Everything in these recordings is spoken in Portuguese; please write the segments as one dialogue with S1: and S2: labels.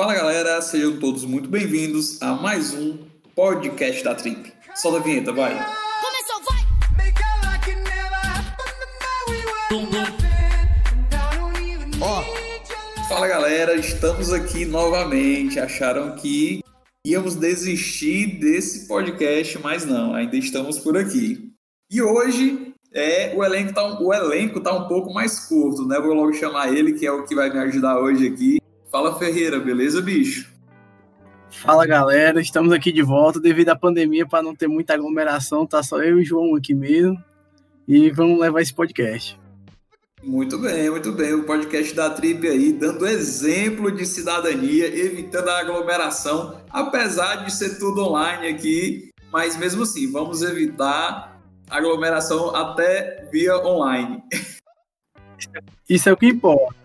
S1: Fala galera, sejam todos muito bem-vindos a mais um podcast da Trip. Solta a vinheta, vai! Começou, vai! Ó, fala galera, estamos aqui novamente. Acharam que íamos desistir desse podcast, mas não, ainda estamos por aqui. E hoje é o elenco tá, o elenco tá um pouco mais curto, né? Vou logo chamar ele, que é o que vai me ajudar hoje aqui. Fala Ferreira, beleza, bicho?
S2: Fala galera, estamos aqui de volta devido à pandemia para não ter muita aglomeração, tá só eu e o João aqui mesmo. E vamos levar esse podcast.
S1: Muito bem, muito bem. O podcast da Trip aí, dando exemplo de cidadania, evitando a aglomeração, apesar de ser tudo online aqui, mas mesmo assim, vamos evitar aglomeração até via online.
S2: Isso é o que importa.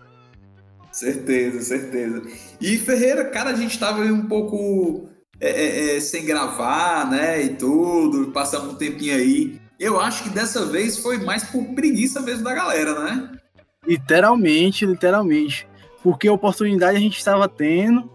S1: Certeza, certeza. E Ferreira, cara, a gente tava um pouco é, é, é, sem gravar, né? E tudo, passamos um tempinho aí. Eu acho que dessa vez foi mais por preguiça mesmo da galera, né?
S2: Literalmente, literalmente. Porque a oportunidade a gente estava tendo,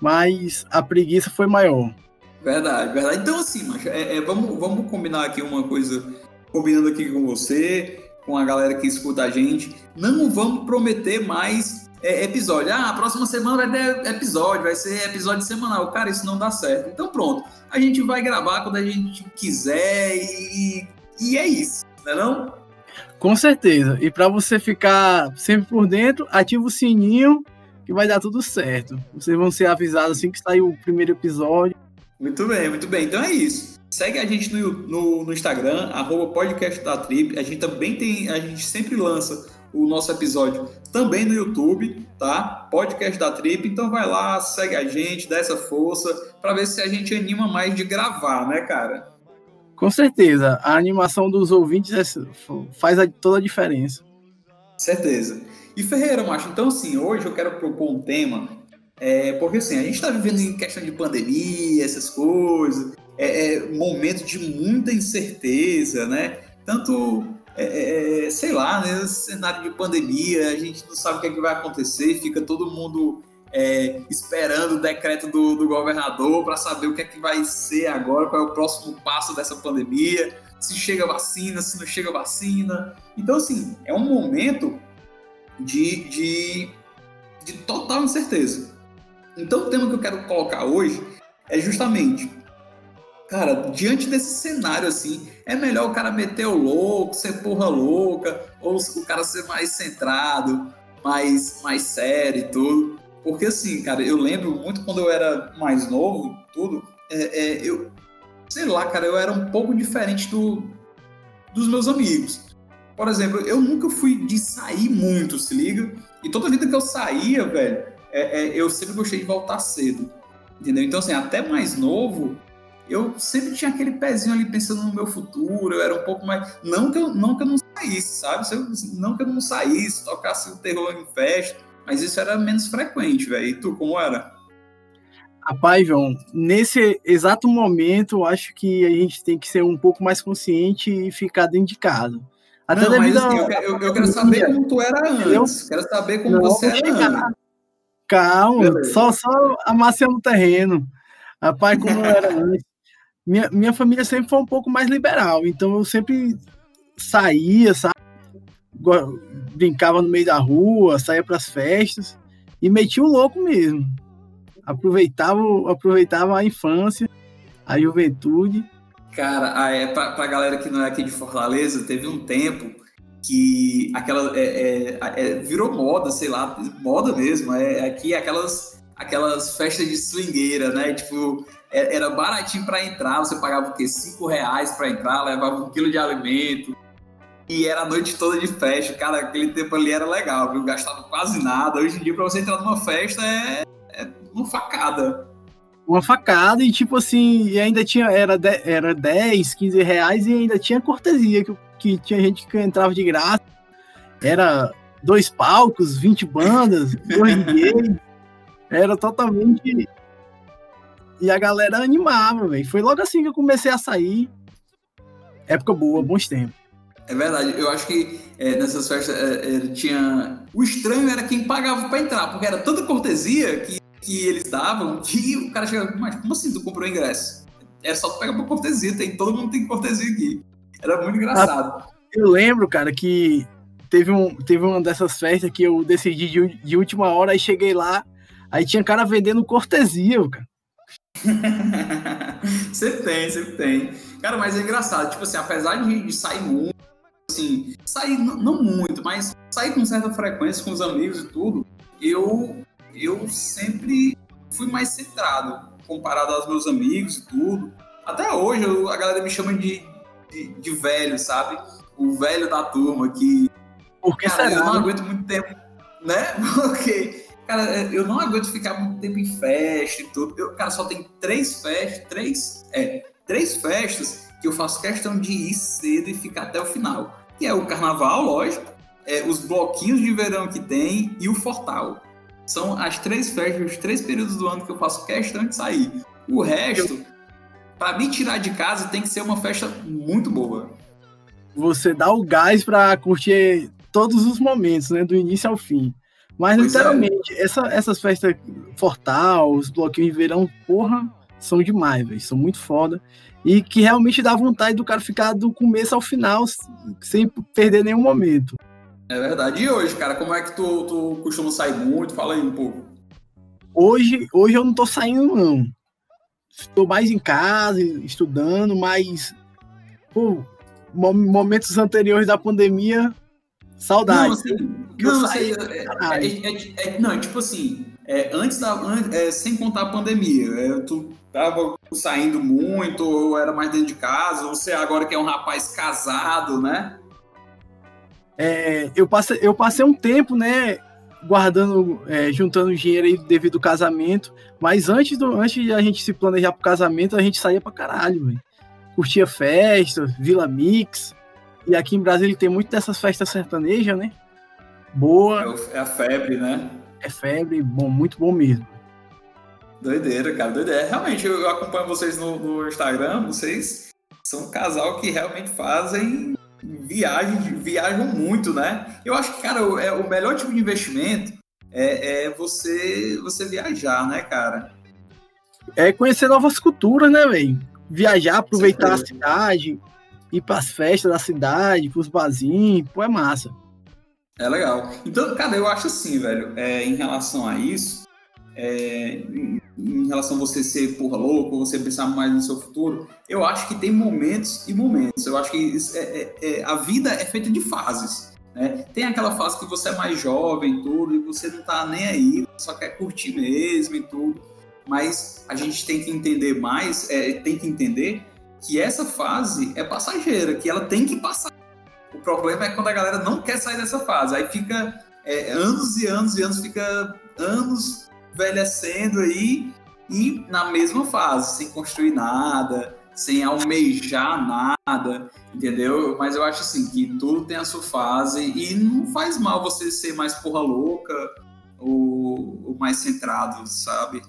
S2: mas a preguiça foi maior.
S1: Verdade, verdade. Então, assim, macho, é, é, vamos, vamos combinar aqui uma coisa, combinando aqui com você, com a galera que escuta a gente. Não vamos prometer mais é, episódio. Ah, a próxima semana vai ter episódio, vai ser episódio semanal. Cara, isso não dá certo. Então pronto, a gente vai gravar quando a gente quiser e, e é isso, não é não?
S2: Com certeza. E para você ficar sempre por dentro, ativa o sininho que vai dar tudo certo. Vocês vão ser avisados assim que sair o primeiro episódio.
S1: Muito bem, muito bem. Então é isso. Segue a gente no, no, no Instagram, arroba podcast da Trip. A gente também tem, a gente sempre lança o nosso episódio também no YouTube, tá? Podcast da Trip. Então vai lá, segue a gente, dá essa força para ver se a gente anima mais de gravar, né, cara?
S2: Com certeza, a animação dos ouvintes é, faz toda a diferença.
S1: Certeza. E Ferreira, macho, então assim, hoje eu quero propor um tema, é, porque assim, a gente está vivendo em questão de pandemia, essas coisas, é, é momento de muita incerteza, né? Tanto é, é, é, sei lá, né, cenário de pandemia, a gente não sabe o que, é que vai acontecer, fica todo mundo é, esperando o decreto do, do governador para saber o que é que vai ser agora, qual é o próximo passo dessa pandemia, se chega vacina, se não chega vacina. Então, assim, é um momento de, de, de total incerteza. Então, o tema que eu quero colocar hoje é justamente Cara, diante desse cenário assim, é melhor o cara meter o louco, ser porra louca, ou o cara ser mais centrado, mais, mais sério e tudo. Porque assim, cara, eu lembro muito quando eu era mais novo, tudo, é, é, eu, sei lá, cara, eu era um pouco diferente do, dos meus amigos. Por exemplo, eu nunca fui de sair muito, se liga? E toda vida que eu saía, velho, é, é, eu sempre gostei de voltar cedo. Entendeu? Então, assim, até mais novo, eu sempre tinha aquele pezinho ali pensando no meu futuro, eu era um pouco mais. Não que eu não, que eu não saísse, sabe? Não que eu não saísse, tocasse o terror em festa, mas isso era menos frequente, velho. E tu, como era?
S2: Rapaz, João, nesse exato momento, eu acho que a gente tem que ser um pouco mais consciente e ficar dentro de casa.
S1: Até não, mas assim, eu, eu, eu, quero saber como tu era antes. Eu, quero saber como não, você era antes.
S2: Calma, só, só amaciando o terreno. Rapaz, como eu era antes minha, minha família sempre foi um pouco mais liberal, então eu sempre saía, sabe? Brincava no meio da rua, saía para as festas e metia o louco mesmo. Aproveitava, aproveitava a infância, a juventude.
S1: Cara, é, pra, pra galera que não é aqui de Fortaleza, teve um tempo que aquela é, é, é, virou moda, sei lá, moda mesmo. É, aqui aquelas, aquelas festas de swingueira, né? Tipo, é, era baratinho para entrar, você pagava o quê? Cinco reais para entrar, levava um quilo de alimento e era a noite toda de festa. Cara, aquele tempo ali era legal, viu? Gastava quase nada. Hoje em dia, para você entrar numa festa é, é uma facada.
S2: Uma facada e tipo assim, e ainda tinha, era, de, era 10, 15 reais e ainda tinha cortesia, que, que tinha gente que entrava de graça. Era dois palcos, 20 bandas, dois. Era totalmente e a galera animava, velho. Foi logo assim que eu comecei a sair. Época boa, bons tempos.
S1: É verdade, eu acho que é, nessas festas é, é, tinha. O estranho era quem pagava para entrar, porque era tanta cortesia que que eles davam que o cara chegava, mas como assim tu comprou ingresso? Era só tu pegar pra cortesia, tem, todo mundo tem cortesia aqui. Era muito engraçado.
S2: Eu lembro, cara, que teve, um, teve uma dessas festas que eu decidi de, de última hora, aí cheguei lá, aí tinha cara vendendo cortesia, cara.
S1: sempre tem, sempre tem. Cara, mas é engraçado, tipo assim, apesar de, de sair muito, assim, sair não muito, mas sair com certa frequência com os amigos e tudo, eu, eu sempre fui mais centrado comparado aos meus amigos e tudo. Até hoje eu, a galera me chama de, de, de, velho, sabe? O velho da turma que.
S2: Porque cara,
S1: eu não aguento muito tempo, né? Porque, cara, eu não aguento ficar muito tempo em festa e tudo. Eu, cara, só tem três festas, três, é, três festas que eu faço questão de ir cedo e ficar até o final. Que é o carnaval, lógico, é, os bloquinhos de verão que tem e o Fortal. São as três festas, os três períodos do ano que eu faço questão de sair. O resto, para me tirar de casa, tem que ser uma festa muito boa.
S2: Você dá o gás para curtir todos os momentos, né? Do início ao fim. Mas, pois é. literalmente, é. essa, essas festas Fortal, os bloquinhos de verão, porra, são demais, velho. São muito foda. E que realmente dá vontade do cara ficar do começo ao final sem perder nenhum momento.
S1: É verdade. E hoje, cara, como é que tu, tu costuma sair muito? Fala aí um pouco.
S2: Hoje, hoje eu não tô saindo, não. Estou mais em casa, estudando, mas pô, momentos anteriores da pandemia, saudade.
S1: Não, assim, não, sei, é, é, é, é, não, tipo assim, é, antes da. É, sem contar a pandemia, tu tava saindo muito, ou era mais dentro de casa, ou você agora que é um rapaz casado, né?
S2: É, eu, passei, eu passei um tempo, né, guardando, é, juntando dinheiro aí devido ao casamento, mas antes, do, antes de a gente se planejar pro casamento, a gente saía pra caralho, velho. Curtia festa, Vila Mix, e aqui em Brasília tem muito dessas festas sertanejas, né? Boa.
S1: É, é a febre, né?
S2: É febre, bom, muito bom mesmo.
S1: Doideira, cara, doideira. Realmente, eu acompanho vocês no, no Instagram, vocês são um casal que realmente fazem viajam, viajam muito, né? Eu acho que, cara, o, é, o melhor tipo de investimento é, é, você, você viajar, né, cara?
S2: É conhecer novas culturas, né, velho? Viajar, aproveitar a cidade, ir para as festas da cidade, para os barzinhos, pô, é massa.
S1: É legal. Então, cara, eu acho assim, velho, é, em relação a isso, é, em relação a você ser porra louco, você pensar mais no seu futuro, eu acho que tem momentos e momentos. Eu acho que é, é, é, a vida é feita de fases. Né? Tem aquela fase que você é mais jovem tudo, e você não tá nem aí, só quer curtir mesmo e tudo. Mas a gente tem que entender mais, é, tem que entender que essa fase é passageira, que ela tem que passar. O problema é quando a galera não quer sair dessa fase. Aí fica é, anos e anos e anos, fica anos envelhecendo aí e na mesma fase, sem construir nada, sem almejar nada, entendeu? Mas eu acho assim que tudo tem a sua fase e não faz mal você ser mais porra louca ou, ou mais centrado, sabe?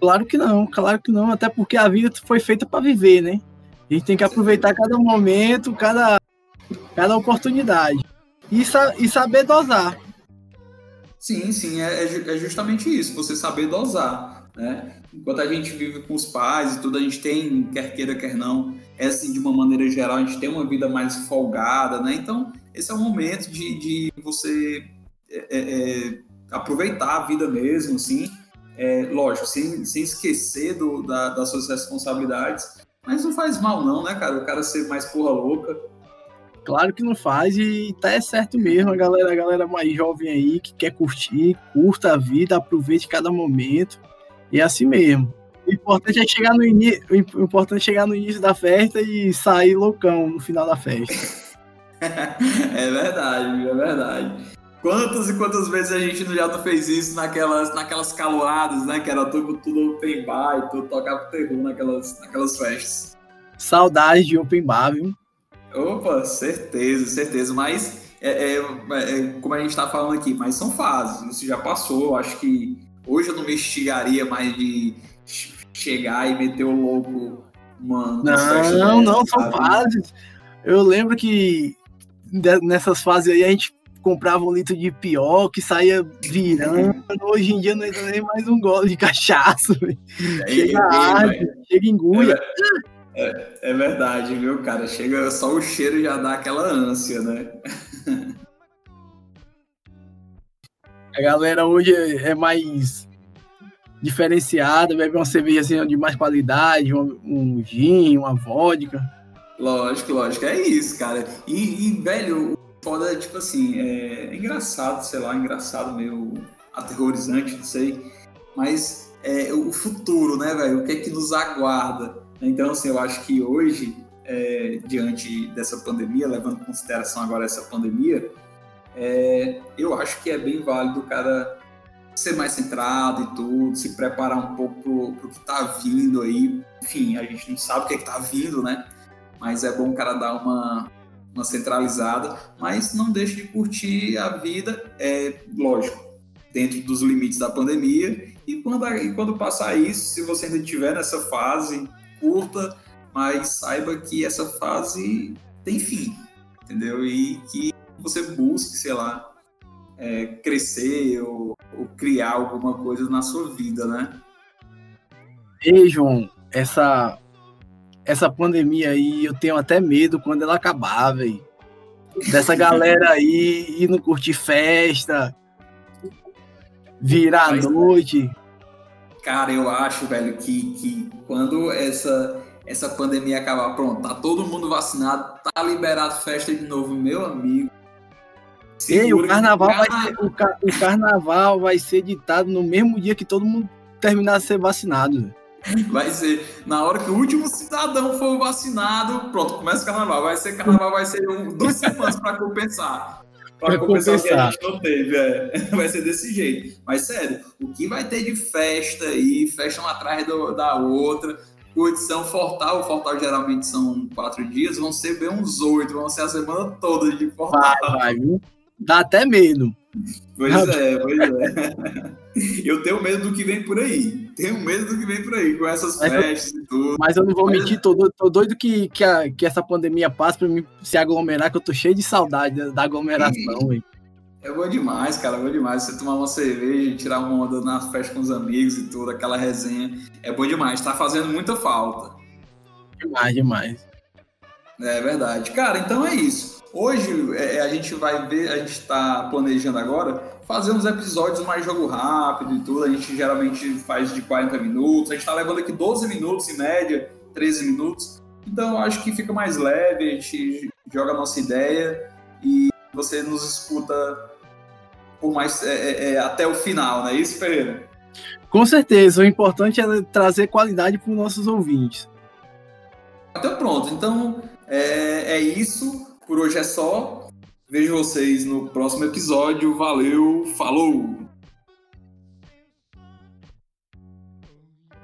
S2: Claro que não, claro que não, até porque a vida foi feita para viver, né? A gente tem que aproveitar cada momento, cada, cada oportunidade. E, sa e saber dosar.
S1: Sim, sim, é, é, é justamente isso, você saber dosar, né? Enquanto a gente vive com os pais e tudo, a gente tem, quer queira, quer não, é assim, de uma maneira geral, a gente tem uma vida mais folgada, né? Então, esse é o momento de, de você é, é, é aproveitar a vida mesmo, assim, é, lógico, sem, sem esquecer do, da, das suas responsabilidades, mas não faz mal não, né, cara? O cara ser mais porra louca,
S2: Claro que não faz e tá é certo mesmo, a galera, a galera mais jovem aí que quer curtir, curta a vida, aproveite cada momento. E é assim mesmo. O importante é chegar no início, o importante é chegar no início da festa e sair loucão no final da festa.
S1: é verdade, é verdade. Quantas e quantas vezes a gente já não fez isso naquelas, naquelas caloadas, né? Que era tudo, tudo open bar e tudo tocava terror naquelas, naquelas festas.
S2: Saudade de open bar, viu?
S1: Opa, certeza, certeza. Mas, é, é, é como a gente está falando aqui, mas são fases. Isso já passou. Acho que hoje eu não me instigaria mais de chegar e meter o louco.
S2: Uma, não, não, são fases. Eu lembro que nessas fases aí a gente comprava um litro de pior, que saía virando. Hoje em dia não entra nem mais um gole de cachaça. É, chega é, arde, é, chega engulha.
S1: É, é, verdade, viu, cara? Chega só o cheiro já dá aquela ânsia, né?
S2: A galera hoje é mais diferenciada, bebe uma cerveja assim, de mais qualidade, um, um gin, uma vodka.
S1: Lógico, lógico, é isso, cara. E, e velho, foda tipo assim, é, é, engraçado, sei lá, engraçado, meio aterrorizante, não sei. Mas é o futuro, né, velho? O que é que nos aguarda? Então, assim, eu acho que hoje, é, diante dessa pandemia, levando em consideração agora essa pandemia, é, eu acho que é bem válido o cara ser mais centrado e tudo, se preparar um pouco pro, pro que tá vindo aí. Enfim, a gente não sabe o que, é que tá vindo, né? Mas é bom o cara dar uma, uma centralizada, mas não deixe de curtir a vida, é lógico, dentro dos limites da pandemia. E quando, e quando passar isso, se você ainda estiver nessa fase, curta, mas saiba que essa fase tem fim, entendeu? E que você busque, sei lá, é, crescer ou, ou, criar alguma coisa na sua vida, né?
S2: João, essa, essa pandemia aí, eu tenho até medo quando ela acabar, velho. Dessa galera aí ir não curtir festa, virar a noite.
S1: Cara, eu acho, velho, que, que quando essa, essa pandemia acabar, pronto, tá todo mundo vacinado, tá liberado festa de novo, meu amigo.
S2: Ei, o carnaval, vai ser, o, o, carnaval vai ser ditado no mesmo dia que todo mundo terminar de ser vacinado.
S1: Vai ser, na hora que o último cidadão for vacinado, pronto, começa o carnaval. Vai ser carnaval, vai ser um, duas semanas para compensar. Para compensar, compensar o que a gente não teve. É. Vai ser desse jeito. Mas sério, o que vai ter de festa aí, festa uma atrás do, da outra, curtição Fortal, o Fortal geralmente são quatro dias, vão ser bem uns oito, vão ser a semana toda de Fortal.
S2: Vai, vai, viu? Dá até medo.
S1: Pois é, pois é. Eu tenho medo do que vem por aí. Tenho medo do que vem por aí, com essas mas festas eu, e tudo.
S2: Mas eu não vou mentir, tô, tô doido que, que, a, que essa pandemia passe pra mim se aglomerar, que eu tô cheio de saudade da aglomeração,
S1: hein. É bom demais, cara, é bom demais. Você tomar uma cerveja, tirar uma onda na festa com os amigos e tudo, aquela resenha. É bom demais, tá fazendo muita falta.
S2: Demais, demais.
S1: É verdade. Cara, então é isso. Hoje é, a gente vai ver, a gente está planejando agora fazer uns episódios mais jogo rápido e tudo. A gente geralmente faz de 40 minutos. A gente está levando aqui 12 minutos em média, 13 minutos. Então acho que fica mais leve, a gente joga a nossa ideia e você nos escuta por mais é, é, é até o final, não é isso, Ferreira?
S2: Com certeza, o importante é trazer qualidade para os nossos ouvintes.
S1: Até pronto, então é, é isso. Por hoje é só. Vejo vocês no próximo episódio. Valeu, falou!